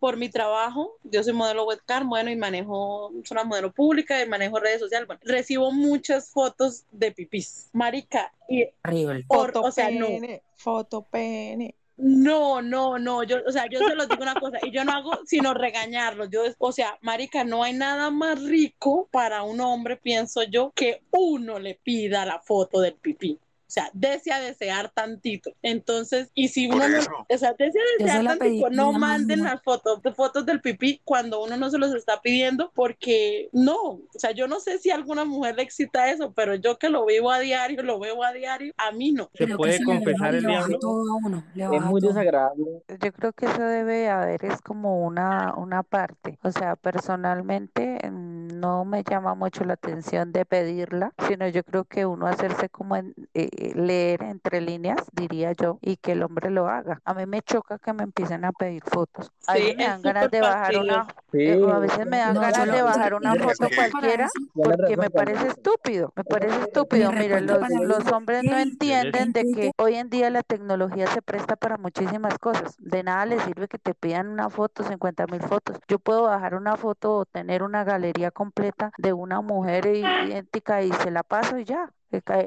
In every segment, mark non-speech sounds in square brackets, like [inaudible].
por mi trabajo, yo soy modelo webcam, bueno, y manejo, soy una modelo pública y manejo redes sociales, bueno, recibo muchas fotos de pipis, marica, y Horrible. por- Foto o sea, no. pene, foto pene. No, no, no, yo, o sea, yo se los digo una cosa, y yo no hago sino regañarlos, yo, o sea, marica, no hay nada más rico para un hombre, pienso yo, que uno le pida la foto del pipí. O sea, desea desear tantito. Entonces, y si uno no, o sea, desea desear se tantito, pedí, no la manden las fotos, fotos del pipí cuando uno no se los está pidiendo, porque no, o sea, yo no sé si a alguna mujer le excita eso, pero yo que lo vivo a diario, lo veo a diario, a mí no. ¿Se Creo puede sí le confesar el diablo? uno, Es muy todo. desagradable. Yo creo que eso debe haber, es como una, una parte. O sea, personalmente mm, no me llama mucho la atención de pedirla, sino yo creo que uno hacerse como en- eh, leer entre líneas, diría yo, y que el hombre lo haga. A mí me choca que me empiecen a pedir fotos. A Sí, veces me dan ganas de bajar una, Sí, eh, a veces me dan No, ganas de bajar una foto cualquiera porque me parece estúpido, me parece estúpido. Mira, los, los hombres no entienden de que hoy en día la tecnología se presta para muchísimas cosas. De nada les sirve que te pidan una foto, 50 mil fotos. Yo puedo bajar una foto o tener una galería completa de una mujer idéntica y se la paso y ya.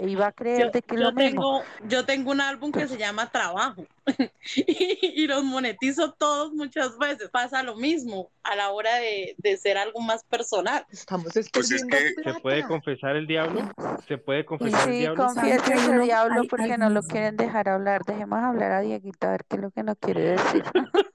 Y va a creer Yo, de que yo lo mismo. tengo, yo tengo un álbum que se llama Trabajo [laughs] y, y los monetizo todos muchas veces. Pasa lo mismo a la hora de, de ser algo más personal. Estamos Pues es perdiendo que- ¿Se puede confesar el diablo? ¿Se puede confesar el Sí, diablo? ¿Sabes confiese que hay ese uno- diablo porque no lo quieren dejar hablar. Dejemos hablar a Dieguito a ver qué es lo que nos quiere decir. [laughs]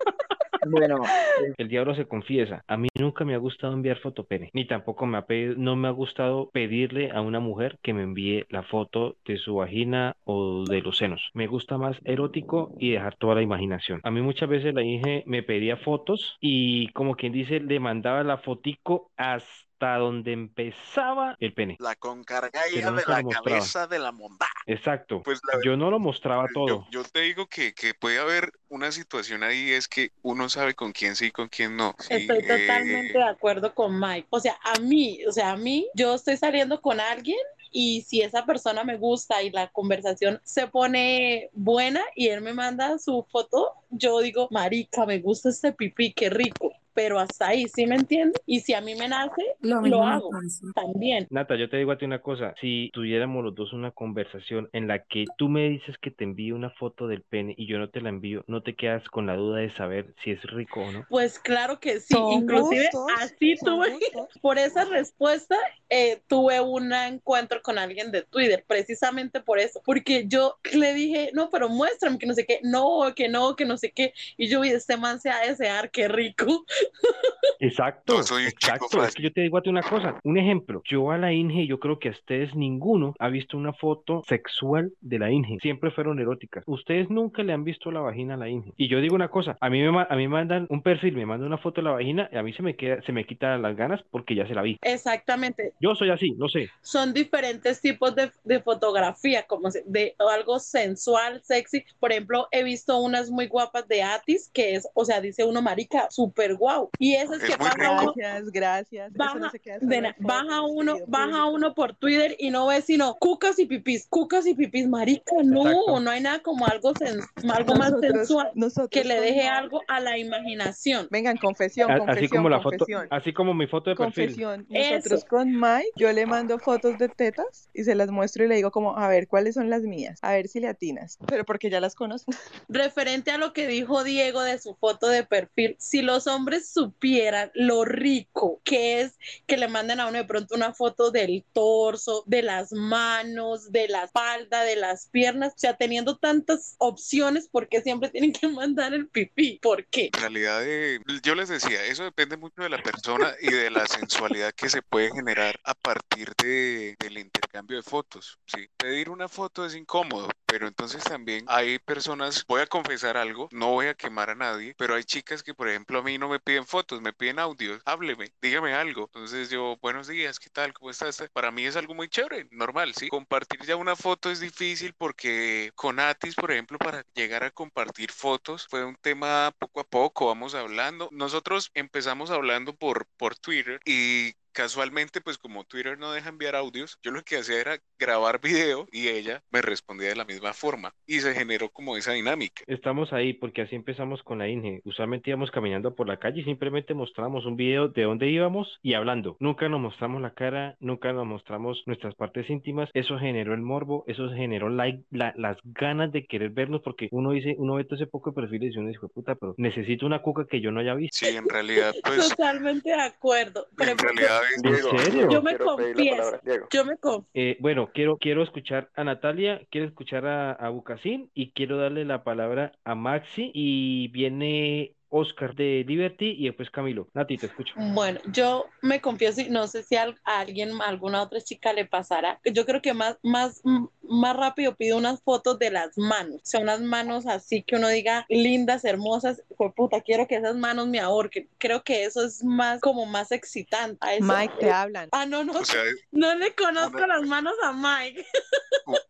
Bueno, eh, El diablo se confiesa. A mí nunca me ha gustado enviar fotopene, ni tampoco me ha pedido, no me ha gustado pedirle a una mujer que me envíe la foto de su vagina o de los senos. Me gusta más erótico y dejar toda la imaginación. A mí muchas veces la Inge me pedía fotos y como quien dice, le mandaba la fotico hasta donde empezaba el pene. La concargalla de nunca la cabeza de la monda. Exacto. Pues la Yo no lo mostraba Yo, todo. yo te digo que, que puede haber una situación ahí, es que uno sabe con quién sí y con quién no. Sí, Estoy eh, totalmente de acuerdo con Mike. O sea, a mí, o sea, a mí, yo estoy saliendo con alguien y si esa persona me gusta y la conversación se pone buena y él me manda su foto, yo digo, marica, me gusta este pipí, qué rico. Pero hasta ahí, ¿sí me entiendes? Y si a mí me nace, Lo lo hago también. Nata, yo te digo a ti una cosa, si tuviéramos los dos una conversación en la que tú me dices que te envíe una foto del pene y yo no te la envío, ¿no te quedas con la duda de saber si es rico o no? Pues claro que sí, inclusive gustos, así tuve, gustos. [laughs] por esa respuesta eh, tuve un encuentro con alguien de Twitter, precisamente por eso, porque yo le dije, no, pero muéstrame que no sé qué, no, que no, que no sé qué, y yo vi, este man se ha de desear, qué rico. [laughs] Exacto, No soy un chico exacto. Es que yo te digo a ti una cosa, un ejemplo, yo a la Inge, yo creo que a ustedes ninguno ha visto una foto sexual de la Inge, siempre fueron eróticas. Ustedes nunca le han visto la vagina a la Inge. Y yo digo una cosa, a mí me, a mí me mandan un perfil, me mandan una foto de la vagina y a mí se me queda, se me quitan las ganas porque ya se la vi. Exactamente, Yo soy así, no sé. son diferentes tipos de, de fotografía, como se- de algo sensual, sexy. Por ejemplo, he visto unas muy guapas de Atis, que es, o sea, dice uno, marica, súper guau. Y esas Es que pasa uno, Gracias, gracias. Eso no baja, solo de baja uno, querido baja uno por Twitter y no ve sino cucas y pipis, cucas y pipis, marica, no, Exacto. no hay nada como algo, sen- algo más Nosotros, sensual nosotros que le deje algo a la imaginación. Vengan, confesión, confesión, así como la foto, así como mi foto de perfil. Confesión, Eso. nosotros con Mike, yo le mando fotos de tetas y se las muestro y le digo como, a ver, ¿cuáles son las mías? A ver si le atinas. Pero porque ya las conozco. [laughs] Referente a lo que dijo Diego de su foto de perfil, si los hombres supieran lo rico que es que le manden a uno de pronto una foto del torso, de las manos, de la espalda, de las piernas, o sea, teniendo tantas opciones, ¿por qué siempre tienen que [laughs] mandar el pipí? ¿Por qué? En realidad, eh, yo les decía, eso depende mucho de la persona y de la sensualidad que se puede generar a partir de, del intercambio de fotos. ¿sí? Pedir una foto es incómodo, pero entonces también hay personas, voy a confesar algo, no voy a quemar a nadie, pero hay chicas que, por ejemplo, a mí no me piden fotos, me piden audios, hábleme, dígame algo. Entonces yo, buenos días, ¿qué tal? ¿Cómo estás? Para mí es algo muy chévere, normal, ¿sí? Compartir ya una foto es difícil porque con Atis, por ejemplo, para llegar a compartir fotos fue un tema poco a poco, vamos hablando. Nosotros empezamos hablando por, por Twitter y casualmente, pues como Twitter no deja enviar audios, yo lo que hacía era grabar video y ella me respondía de la misma forma y se generó como esa dinámica. Estamos ahí porque así empezamos con la INGE. Usualmente íbamos caminando por la calle y simplemente mostramos un video de dónde íbamos y hablando. Nunca nos mostramos la cara, nunca nos mostramos nuestras partes íntimas. Eso generó el morbo, eso generó la- las ganas de querer vernos porque uno dice, uno ve todo ese poco de perfiles y uno dice, puta, pero necesito una cuca que yo no haya visto. Sí, en realidad, [laughs] pues, Totalmente de acuerdo. Pero en realidad es ¿En Diego, serio? Yo me confieso. palabra. Yo me confieso. Eh, bueno, quiero, quiero escuchar a Natalia, quiero escuchar a, a Bucasín y quiero darle la palabra a Maxi y viene Oscar de Liberty y después Camilo. Nati, te escucho. Bueno, yo me confieso y no sé si a alguien, a alguna otra chica le pasará. Yo creo que más, más, más rápido pido unas fotos de las manos. O sea, unas manos así que uno diga lindas, hermosas. Pues puta, quiero que esas manos me ahorquen. Creo que eso es más, como más excitante. A eso- Mike, te hablan. Ah, no, no, O sea, [laughs] no le conozco una- las manos a Mike.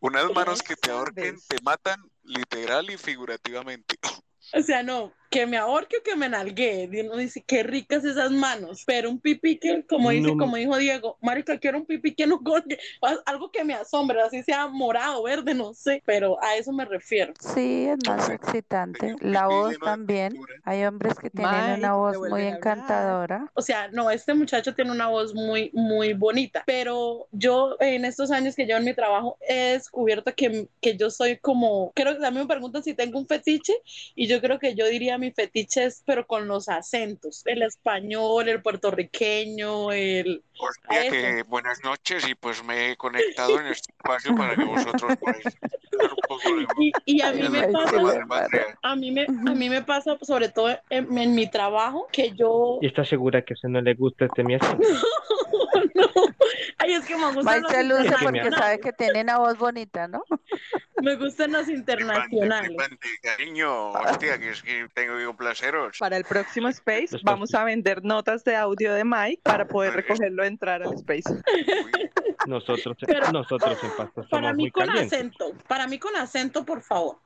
unas [laughs] manos que te ahorquen, te matan literal y figurativamente. O sea, no, que me ahorque o que me nalguee. Y uno dice, qué ricas esas manos. Pero un pipí que, como dice, No. como dijo Diego, marica, quiero un pipí que no colgue. Algo que me asombre, así sea morado, verde, no sé. Pero a eso me refiero. Sí, es más excitante. La voz también. Hay hombres que tienen Mike, una voz muy encantadora. O sea, no, este muchacho tiene una voz muy, muy bonita. Pero yo, en estos años que llevo en mi trabajo, he descubierto que, que yo soy como, creo que a mí me preguntan si tengo un fetiche. Y yo creo que yo diría mi fetiche es, pero con los acentos. El español, el puertorriqueño, el... Hostia, que buenas noches y pues me he conectado en este espacio para que vosotros podáis hablar un poco de Y, y a mí me pasa, mí me, a mí me pasa sobre todo en, en mi trabajo que yo ¿Y estás segura que a usted no le gusta este mi acento? [laughs] [laughs] no, ay es que me gustan Mike los se luce porque sabe que tiene una voz bonita, ¿no? [laughs] me gustan los internacionales. Flipante, cariño, hostia, que es que tengo que complaceros. Para el próximo Space vamos a vender notas de audio de Mike para poder recogerlo e entrar al Space. Nosotros, Pero- nosotros en Pasto Para somos mí muy con calientes. acento, para mí con acento, por favor.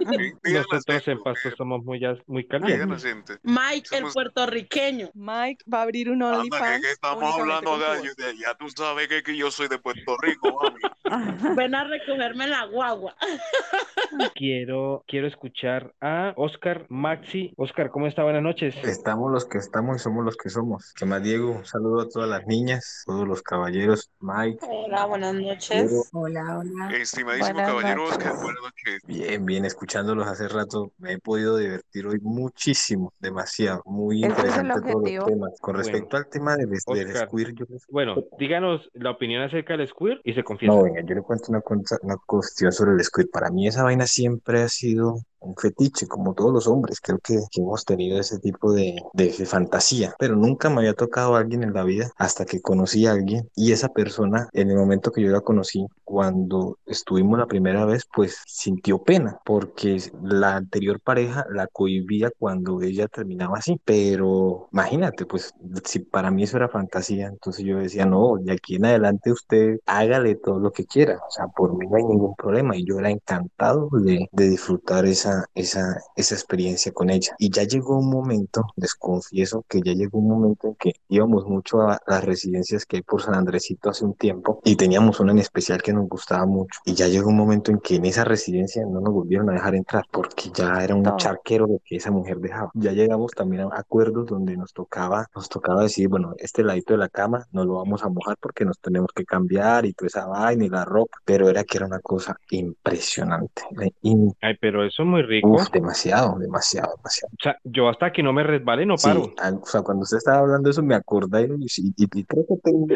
Nosotros en Pasto somos muy, muy calientes. Mike, el Somos- puertorriqueño. Mike va a abrir un Anda, que, OnlyFans. que estamos hablando voz. yo- ya tú sabes que, que yo soy de Puerto Rico, mami. [laughs] Ven a recogerme la guagua. [laughs] Quiero, quiero escuchar a Oscar Maxi. Oscar, ¿cómo está? Buenas noches. Estamos los que estamos y somos los que somos. ¿Qué más, Diego? Un saludo a todas las niñas, todos los caballeros, Mike. Hola, buenas Diego. noches. Hola, hola. Estimadísimo Buenas caballero noches. Oscar, buenas noches. Bien, bien, escuchándolos hace rato. Me he podido divertir hoy muchísimo, demasiado. Muy Ese es el interesante todos los temas. Con Bueno, respecto al tema del, del Oscar. squirt, yo Bueno, díganos la opinión acerca del squirt y se confiesa. No, venga, yo le cuento una, cosa- una cuestión sobre el squirt. Para mí esa vaina siempre ha sido un fetiche, como todos los hombres. Creo que, que hemos tenido ese tipo de, de, fantasía, pero nunca me había tocado a alguien en la vida hasta que conocí a alguien y esa persona, en el momento que yo la conocí, cuando estuvimos la primera vez, pues sintió pena porque la anterior pareja la cohibía cuando ella terminaba así. Pero imagínate, pues si para mí eso era fantasía, entonces yo decía, no, de aquí en adelante usted hágale todo lo que quiera, o sea, por mí no hay ningún problema y yo era encantado de, de disfrutar esa, esa, esa experiencia con ella. Y ya llegó un momento, les confieso que ya llegó un momento en que íbamos mucho a las residencias que hay por San Andresito hace un tiempo y teníamos una en especial que nos gustaba mucho. Y ya llegó un momento en que en esa residencia no nos volvieron a dejar entrar porque ya era un No. charquero lo que esa mujer dejaba. Ya llegamos también a acuerdos donde nos tocaba, nos tocaba decir, bueno, este ladito de la cama no lo vamos a mojar porque nos tenemos que cambiar y toda esa vaina y la ropa, pero era que era una cosa impresionante. Ay, pero eso es muy rico. Uf, demasiado, demasiado, demasiado. O sea, yo hasta que no me resbale no paro. o sea, cuando usted estaba hablando de eso me acordé y, y- y- y creo que tengo,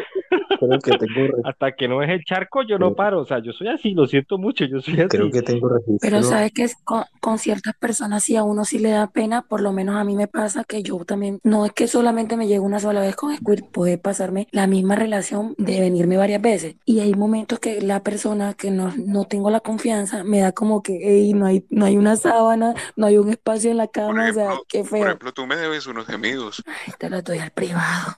creo que tengo, re- [laughs] Hasta que no deje el charco yo no paro. O sea, yo soy así, lo siento mucho, yo soy así. creo que tengo registro. Pero sabes que es con, con ciertas personas si a uno sí le da pena, por lo menos a mí me pasa que yo también, no es que solamente me llegue una sola vez con Squirt, puede pasarme la misma relación de venirme varias veces. Y hay momentos que la persona que no, no tengo la confianza me da como que, hey, no hay, no hay una sábana, no hay un espacio en la Por cama, o sea, qué por feo. ejemplo, tú me debes unos gemidos. Ay, te lo doy al privado.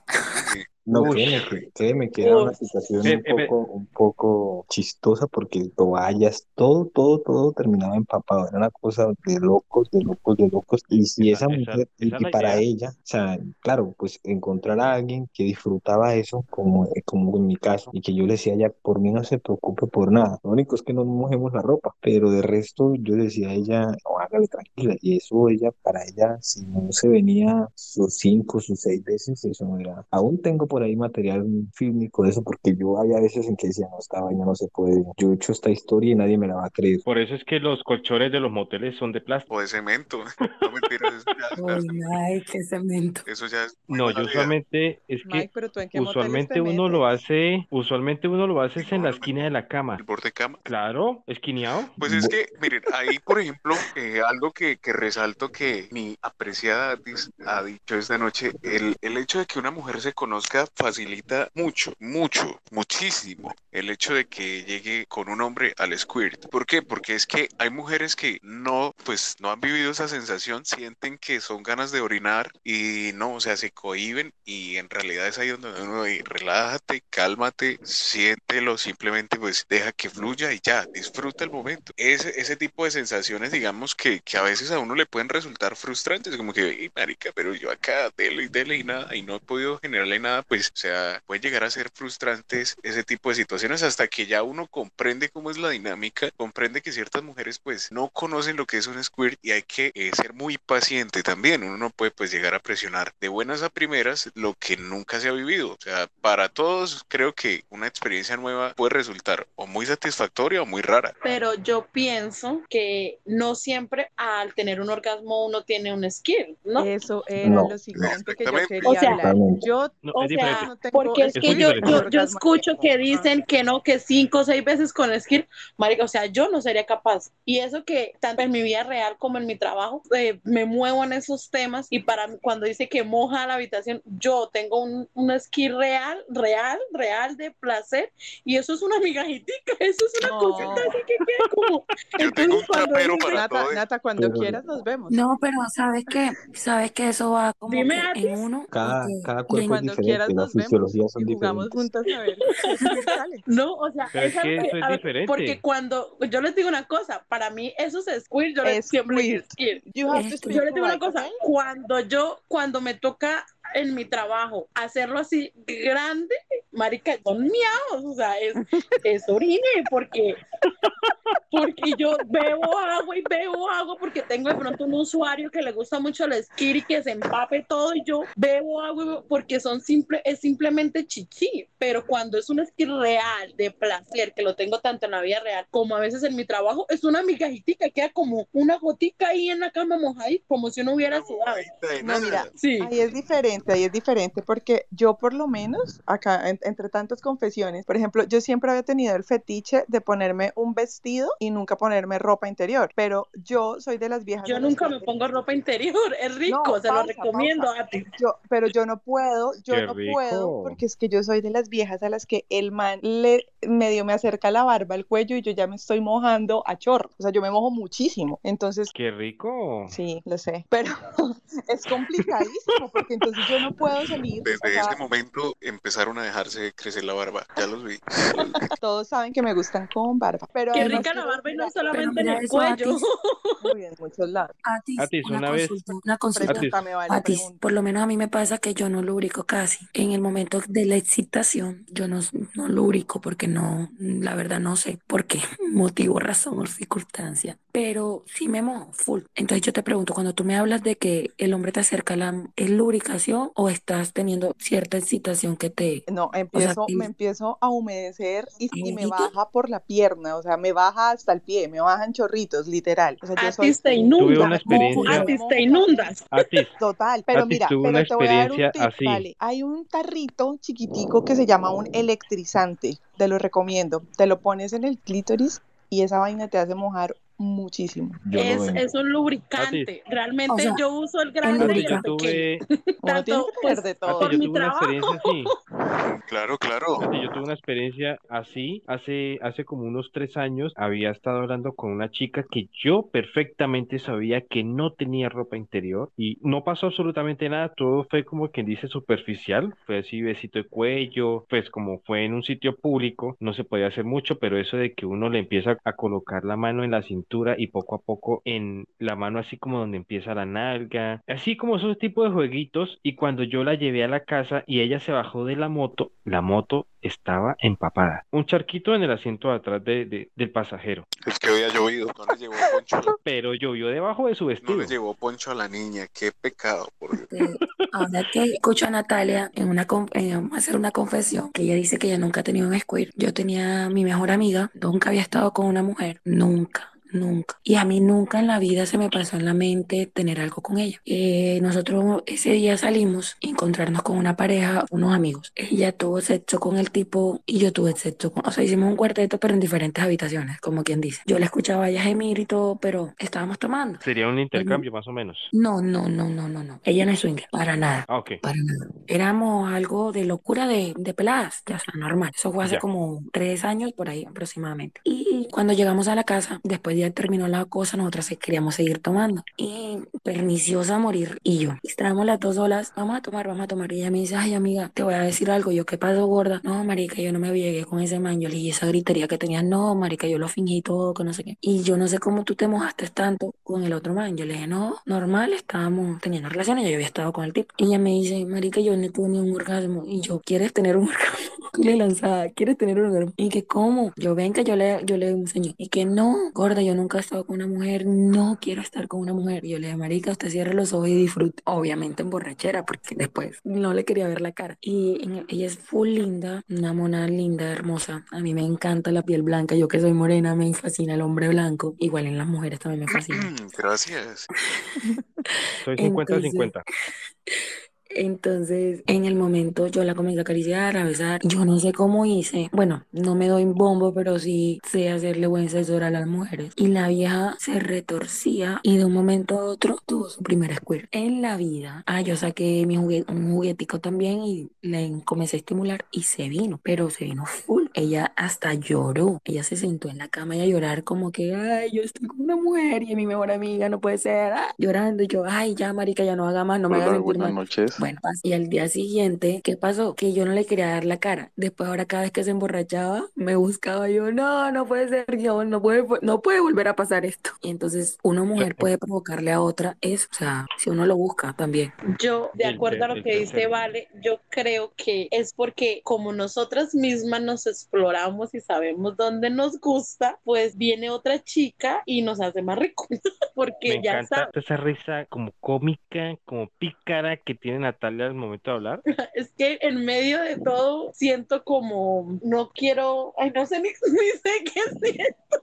Sí. No, créeme que, créeme que era una situación Eh, un eh, poco, un poco chistosa porque toallas, todo, todo, todo terminaba empapado. Era una cosa de locos, de locos, de locos. Y si Esa- esa esa- mujer, esa es y para idea. ella, o sea, claro, pues encontrar a alguien que disfrutaba eso, como, como en mi caso, y que yo le decía ya, por mí no se preocupe por nada. Lo único es que no mojemos la ropa, pero de resto yo le decía a ella, no, hágale tranquila. Y eso ella, para ella, si no se venía sus cinco, sus seis veces, eso no era. Aún tengo por ahí material fílmico de eso, porque yo había veces en que decía, no, esta vaina no se puede. Yo he hecho esta historia y nadie me la va a creer. Por eso es que los colchones de los moteles son de plástico. O de cemento. [laughs] No mentiras, eso ya, ay, qué cemento. eso ya es No, yo usualmente es que Mike, pero tú en qué moteles usualmente te uno lo hace, usualmente uno lo hace es en la esquina de la cama. El borde cama. Claro, esquineado. Pues es que, miren, ahí, por ejemplo, eh, algo que, que resalto que mi apreciada Atis ha dicho esta noche, el, el hecho de que una mujer se conozca facilita mucho, mucho, muchísimo el hecho de que llegue con un hombre al squirt. ¿Por qué? Porque es que hay mujeres que no, pues, no han vivido esa sensación, sienten que son ganas de orinar y no, o sea, se cohíben y en realidad es ahí donde uno dice, relájate, cálmate, siéntelo, simplemente pues deja que fluya y ya, disfruta el momento. Ese, ese tipo de sensaciones, digamos, que, que a veces a uno le pueden resultar frustrantes, como que, "Ey, marica, pero yo acá, dele y dele y nada, y no he podido generarle nada, pues, o sea, puede llegar a ser frustrantes ese tipo de situaciones hasta que ya uno comprende cómo es la dinámica, comprende que ciertas mujeres pues no conocen lo que es un squirt y hay que eh, ser muy paciente también, uno no puede pues llegar a presionar de buenas a primeras lo que nunca se ha vivido, o sea, para todos creo que una experiencia nueva puede resultar o muy satisfactoria o muy rara. Pero yo pienso que no siempre al tener un orgasmo uno tiene un skill, ¿no? Eso era No, lo siguiente que yo quería O sea, hablar. Yo No, O es sea, diferente. no tengo porque es Es que yo, yo, yo escucho que dicen que no, que cinco o seis veces con skill, marica, o sea, yo no sería capaz. Y eso que tanto en mi vida real como en mi trabajo, eh, me muevo en esos temas y para mí, cuando dice que moja la habitación, yo tengo un, un skill real, real, real de placer y eso es una migajitica, [laughs] eso es una No. cosita así que queda como... [laughs] Yo tengo un cuando trapero dice- para Nata, todo eso. Nata, cuando Pero- quieras nos vemos. No, pero ¿sabes qué? ¿Sabes que Eso va como Dime, que en uno. Cada, cada cuerpo es Cuando diferente, quieras las fisiologías son y jugamos diferentes. juntas a ver. [laughs] No, o sea, Pero es algo que eso es ver, diferente. Porque cuando yo les digo una cosa, para mí eso es squirt, yo les Es siempre digo squirt. Yo les digo una cosa, cuando yo, cuando me toca en mi trabajo hacerlo así grande, marica, son miados, o sea, es, es orine, porque, porque yo bebo agua y bebo agua porque tengo de pronto un usuario que le gusta mucho el skir y que se empape todo y yo bebo agua y bebo- porque son simple, es simplemente chichi, pero cuando es un skir real, de placer, que lo tengo tanto en la vida real como a veces en mi trabajo, es una migajitica, queda como una gotica ahí en la cama mojada, como si uno hubiera sudado. No, mira, Sí. Ahí es diferente, ahí es diferente, porque yo por lo menos, acá, en- entre tantas confesiones, por ejemplo, yo siempre había tenido el fetiche de ponerme un vestido y nunca ponerme ropa interior, pero yo soy de las viejas. Yo nunca me pongo ropa interior, es rico, No, se lo pausa, recomiendo pausa. a ti. Yo, pero yo no puedo, yo Qué no rico. puedo, porque es que yo soy de las viejas a las que el man le medio me acerca la barba al cuello y yo ya me estoy mojando a chorro. O sea, yo me mojo muchísimo. Entonces, Qué rico. sí, lo sé. Pero [laughs] es complicadísimo porque entonces yo no puedo salir. o Desde sea, ese momento empezaron a dejarse crecer la barba. Ya los vi. [laughs] todos saben que me gustan con barba. Pero Qué rica la barba y no solamente en el cuello. [laughs] Muy bien, en muchos lados. Atis, Atis, una, una vez- consulta, una consulta. Atis. Por lo menos a mí me pasa que yo no lubrico casi. En el momento de la excitación, yo no, no lubrico porque no, la verdad no sé por qué, [laughs] motivo, razón o circunstancia. Pero sí me mojo full. Entonces yo te pregunto, cuando tú me hablas de que el hombre te acerca, la, ¿es lubricación o estás teniendo cierta excitación que te... No, empiezo, me empiezo a humedecer y, y me baja por la pierna, o sea, me baja hasta el pie, me bajan chorritos, literal. O sea, yo A soy ti te inundas. A ti te inundas. Atis, Total, pero Atis mira, pero una te voy a dar un tip, así. vale. Hay un tarrito chiquitico que se llama un electrizante, te lo recomiendo. Te lo pones en el clítoris y esa vaina te hace mojar muchísimo. Es, es un lubricante. Realmente O sea, yo uso el el grande y el yo lubricante. pequeño. tuve, [laughs] Tanto, pues, de todo. por yo mi tuve una trabajo. experiencia así. [laughs] Claro, claro. Yo tuve una experiencia así hace, hace como unos tres años. Había estado hablando con una chica que yo perfectamente sabía que no tenía ropa interior y no pasó absolutamente nada. Todo fue como quien dice superficial. Fue así, besito de cuello. Pues como fue en un sitio público, no se podía hacer mucho, pero eso de que uno le empieza a colocar la mano en la cintura y poco a poco en la mano así como donde empieza la nalga, así como esos tipos de jueguitos. Y cuando yo la llevé a la casa y ella se bajó de la moto, la moto estaba empapada. Un charquito en el asiento de atrás de- de- del pasajero, Es que había llovido. No le llevó poncho, [laughs] pero llovió debajo de su no vestido. le llevó poncho a la niña. Qué pecado, por Dios. Eh, Ahora que escucho a Natalia en una con- eh, hacer una confesión, que ella dice que ella nunca ha tenido un squirt. Yo tenía a mi mejor amiga, nunca había estado con una mujer, nunca. Nunca. Y a mí nunca en la vida se me pasó en la mente tener algo con ella. Eh, nosotros ese día salimos a encontrarnos con una pareja, unos amigos. Ella tuvo sexo con el tipo y yo tuve sexo con... O sea, hicimos un cuarteto, pero en diferentes habitaciones, como quien dice. Yo la escuchaba a ella gemir y todo, pero estábamos tomando. Sería un intercambio más o menos. No, no, no, no, no, no. Ella no es swinger, para nada. Ah, ok. Para nada. Éramos algo de locura de, de peladas, ya sea normal. Eso fue hace Ya. como tres años por ahí aproximadamente. Y cuando llegamos a la casa, después de ya terminó la cosa, nosotras queríamos seguir tomando. Y perniciosa morir. Y yo, estábamos las dos solas, vamos a tomar, vamos a tomar. Y ella me dice, ay amiga, te voy a decir algo. Yo, ¿qué pasó, gorda? No, marica, yo no me llegué con ese man. Yo le dije esa gritería que tenías, no, marica, yo lo fingí todo, que no sé qué. Y yo no sé cómo tú te mojaste tanto con el otro man. Yo le dije, no, normal, estábamos teniendo relaciones, yo había estado con el tipo. Y ella me dice, marica, yo no tuve ni un orgasmo. Y yo, ¿quieres tener un orgasmo? Y le lanzaba, ¿quieres tener un orgasmo? Y que, ¿cómo? Yo, ven que yo le, yo le enseño. Y que, no, gorda, yo nunca he estado con una mujer, no quiero estar con una mujer. Y yo le dije, marica, usted cierre los ojos y disfrute. Obviamente en borrachera, porque después no le quería ver la cara. Y en- ella es full linda, una mona linda, hermosa. A mí me encanta la piel blanca. Yo que soy morena, me fascina el hombre blanco. Igual en las mujeres también me fascina. Gracias. [laughs] [laughs] Soy Entonces- 50-50. Entonces, en el momento yo la comencé a acariciar, a besar. Yo no sé cómo hice. Bueno, no me doy bombo, pero sí sé hacerle buen sexo a las mujeres. Y la vieja se retorcía y de un momento a otro tuvo su primer squirt en la vida. Ah, yo saqué mi juguete, un juguetico también y le comencé a estimular y se vino, pero se vino full. Ella hasta lloró. Ella se sentó en la cama y a llorar como que, ay, yo estoy con una mujer y mi mejor amiga no puede ser. ah, llorando y yo, ay, ya, marica, ya no haga más, no me haga sentir buenas mal. noches. Bueno, y al día siguiente, ¿qué pasó? Que yo no le quería dar la cara. Después, ahora cada vez que se emborrachaba, me buscaba yo, no, no puede ser, Dios, no puede, no puede volver a pasar esto. Y entonces, una mujer puede provocarle a otra eso, o sea, si uno lo busca también. Yo, de acuerdo a lo que dice. Vale, yo creo que es porque como nosotras mismas nos exploramos y sabemos dónde nos gusta, pues viene otra chica y nos hace más rico. [laughs] Porque Me ya encanta sabe, esa risa como cómica, como pícara que tiene Natalia al momento de hablar. [laughs] es que en medio de todo siento como, no quiero, ay, no sé ni, [laughs] ni sé qué siento.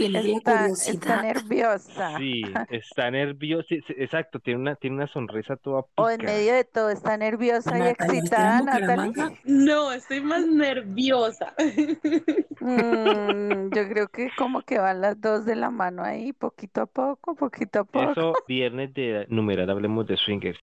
Tienes la Está, nerviosa. Sí, [laughs] está nerviosa. sí, sí, exacto, tiene una, tiene una sonrisa toda O en medio de todo está nerviosa y Natalia, ¿usted en excitada. Bucaramanga? No, estoy más nerviosa. [laughs] Mm, yo creo que como que van las dos de la mano ahí, poquito a poco, poquito a poco. Eso, viernes de numeral, hablemos de swingers.